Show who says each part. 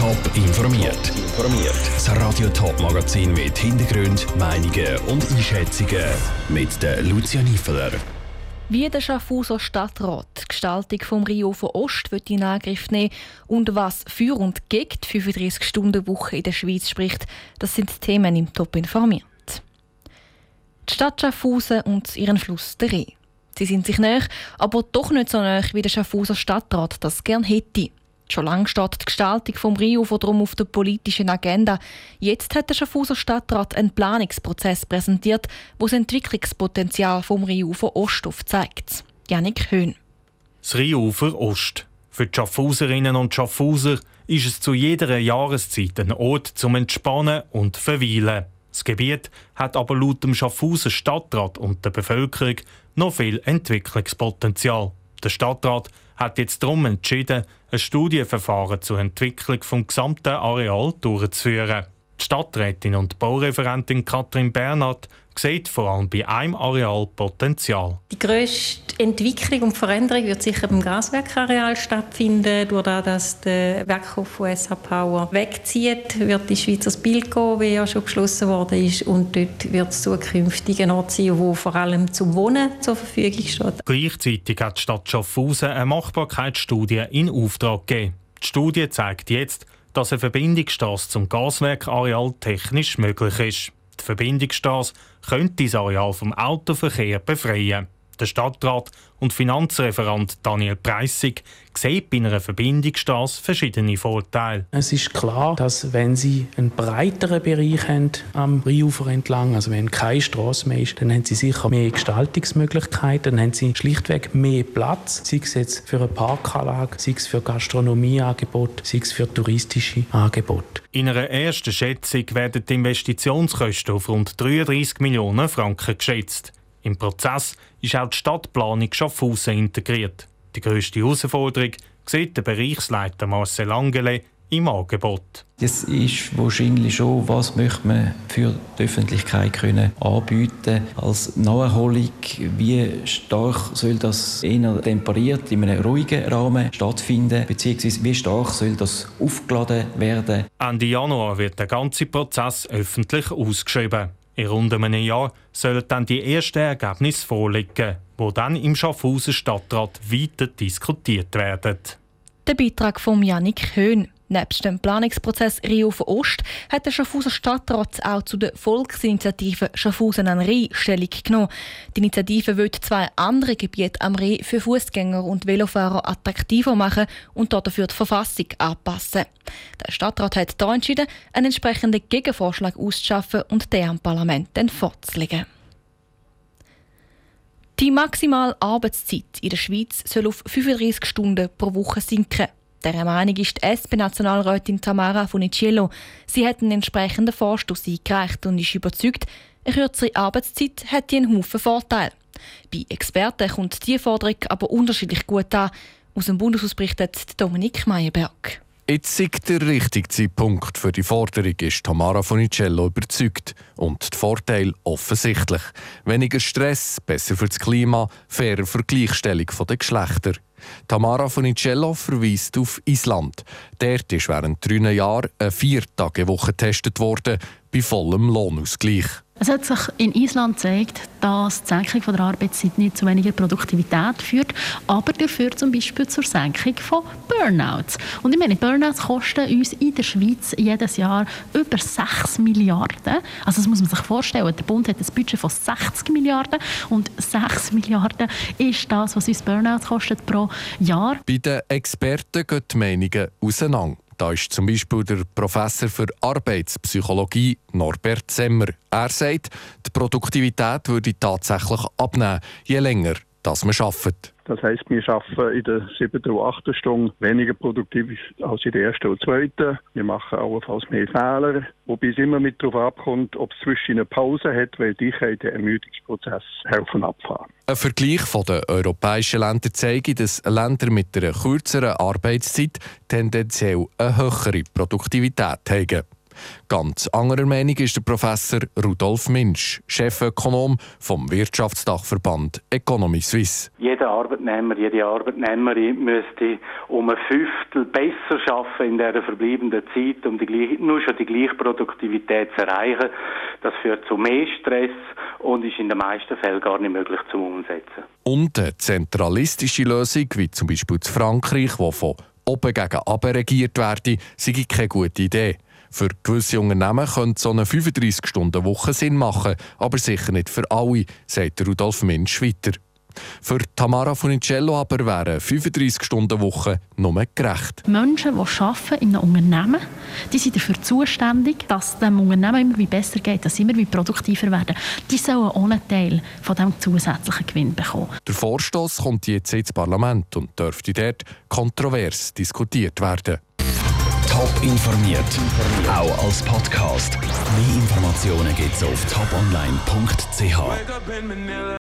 Speaker 1: Top informiert. Informiert. Das Radio Top Magazin mit Hintergrund, Meinungen und Einschätzungen mit der Lucia Niefeler.
Speaker 2: Wie der Schaffhauser Stadtrat die Gestaltung vom Rio von Ost wird in Angriff nehmen und was für und gegen die 35-Stunden-Woche in der Schweiz spricht, das sind Themen im Top informiert. Die Stadt Schaffhausen und ihren Fluss der Reh. Sie sind sich näher, aber doch nicht so näher, wie der Schaffhauser Stadtrat das gern hätte. Schon lange steht die Gestaltung vom Rio darum auf der politischen Agenda. Jetzt hat der Schaffhauser Stadtrat einen Planungsprozess präsentiert, wo das Entwicklungspotenzial vom Rio von Ost aufzeigt. Janik Höhn.
Speaker 3: Das Rheinufer Ost. Für die Schaffhauserinnen und Schaffhauser ist es zu jeder Jahreszeit ein Ort zum Entspannen und Verweilen. Das Gebiet hat aber laut dem Schaffhauser Stadtrat und der Bevölkerung noch viel Entwicklungspotenzial. Der Stadtrat hat jetzt darum entschieden, ein Studienverfahren zur Entwicklung vom gesamten Areal durchzuführen. Die Stadträtin und Baureferentin Katrin Bernhard sieht vor allem bei einem Areal Potenzial.
Speaker 4: Die grösste Entwicklung und Veränderung wird sicher beim Gaswerkareal stattfinden. Durch das, dass der Werkhof von SH Power wegzieht, wird die Schweizer Bilco, wie ja schon beschlossen worden ist, und dort wird es zukünftig ein Ort sein, wo vor allem zum Wohnen zur Verfügung steht.
Speaker 3: Gleichzeitig hat die Stadt Schaffhausen eine Machbarkeitsstudie in Auftrag gegeben. Die Studie zeigt jetzt, dass eine Verbindungsstrasse zum Gaswerkareal technisch möglich ist. Die Verbindungsstrasse könnte das Areal vom Autoverkehr befreien. Der Stadtrat und Finanzreferent Daniel Preissig sieht bei einer Verbindungsstrasse verschiedene Vorteile.
Speaker 5: Es ist klar, dass wenn Sie einen breiteren Bereich haben am Rheinufer entlang, also wenn keine Strasse mehr ist, dann haben Sie sicher mehr Gestaltungsmöglichkeiten, dann haben Sie schlichtweg mehr Platz, sei es jetzt für eine Parkanlage, sei es für Gastronomieangebote, sei es für touristische Angebote.
Speaker 3: In einer ersten Schätzung werden die Investitionskosten auf rund 33 Millionen Franken geschätzt. Im Prozess ist auch die Stadtplanung Schaffhausen integriert. Die grösste Herausforderung sieht der Bereichsleiter Marcel Angele im Angebot.
Speaker 6: Das ist wahrscheinlich schon, was möchte man für die Öffentlichkeit können anbieten als Naherholung. Wie stark soll das eher temperiert in einem ruhigen Rahmen stattfinden, beziehungsweise wie stark soll das aufgeladen werden?
Speaker 3: Ende Januar wird der ganze Prozess öffentlich ausgeschrieben. In rund einem Jahr sollen dann die ersten Ergebnisse vorliegen, wo dann im Schaffhausen Stadtrat weiter diskutiert werden.
Speaker 2: Der Beitrag von Janik Höhn. Nebst dem Planungsprozess Rio von Ost hat der Schaffhauser Stadtrat auch zu der Volksinitiative Schaffhausen an Rhein Stellung genommen. Die Initiative will zwei andere Gebiete am Rhein für Fußgänger und Velofahrer attraktiver machen und dafür die Verfassung anpassen. Der Stadtrat hat hier entschieden, einen entsprechenden Gegenvorschlag auszuschaffen und den am Parlament dann vorzulegen. Die maximale Arbeitszeit in der Schweiz soll auf 35 Stunden pro Woche sinken. Der Meinung ist die SP-Nationalrätin Tamara Funicello. Sie hat einen entsprechenden Vorstoß eingereicht und ist überzeugt, eine kürzere Arbeitszeit hätte einen Haufen Vorteile. Bei Experten kommt diese Forderung aber unterschiedlich gut an. Aus dem Bundeshaus berichtet Dominik Meyerberg.
Speaker 7: Jetzt ist der richtige Zeitpunkt für die Forderung, ist Tamara Funicello überzeugt. Und der Vorteil offensichtlich. Weniger Stress, besser für das Klima, fairer für die Gleichstellung der Geschlechter. Tamara Funicello verweist auf Island. Dort ist während drei Jahren eine Viertagewoche getestet worden, bei vollem Lohnausgleich.
Speaker 8: Es hat sich in Island gezeigt, dass die Senkung der Arbeitszeit nicht zu weniger Produktivität führt, aber dafür zum Beispiel zur Senkung von Burnouts. Und ich meine, Burnouts kosten uns in der Schweiz jedes Jahr über 6 Milliarden. Also das muss man sich vorstellen. Der Bund hat ein Budget von 60 Milliarden und 6 Milliarden ist das, was uns Burnouts kostet pro Jahr.
Speaker 7: Bei den Experten gehen die Meinungen auseinander. Da ist zum Beispiel der Professor für Arbeitspsychologie Norbert Semmer. Er sagt, die Produktivität würde tatsächlich abnehmen, je länger dass man arbeitet.
Speaker 9: Das heisst, wir arbeiten in der siebten und achten Stunde weniger produktiv als in der ersten und zweiten. Wir machen allenfalls mehr Fehler, wobei es immer mit darauf abkommt, ob es zwischen eine Pause hat, weil die kann den Ermüdungsprozess helfen abfahren.
Speaker 7: Ein Vergleich von den europäischen Ländern zeigt, dass Länder mit einer kürzeren Arbeitszeit tendenziell eine höhere Produktivität haben. Ganz anderer Meinung ist der Professor Rudolf Minsch, Chefökonom vom Wirtschaftsdachverband Economy Suisse.
Speaker 10: Jeder Arbeitnehmer, jede Arbeitnehmerin müsste um ein Fünftel besser arbeiten in der verbliebenen Zeit, um die nur schon die gleiche Produktivität zu erreichen. Das führt zu mehr Stress und ist in den meisten Fällen gar nicht möglich zu umsetzen.
Speaker 7: Und eine zentralistische Lösung, wie zum Beispiel in Frankreich, wo von oben gegen unten regiert werde, sei keine gute Idee. Für gewisse Unternehmen könnte so eine 35-Stunden-Woche Sinn machen, aber sicher nicht für alle, sagt Rudolf Minsch weiter. Für Tamara Funicello aber wäre 35 Stunden Woche nur gerecht.
Speaker 8: Menschen, die arbeiten in einem Unternehmen, die sind dafür zuständig, dass es dem Unternehmen immer besser geht, dass sie immer produktiver werden. Die sollen einen Teil von diesem zusätzlichen Gewinn bekommen.
Speaker 7: Der Vorstoß kommt jetzt ins Parlament und dürfte dort kontrovers diskutiert werden.
Speaker 1: Top informiert, auch als Podcast. Mehr Informationen gibt es auf toponline.ch.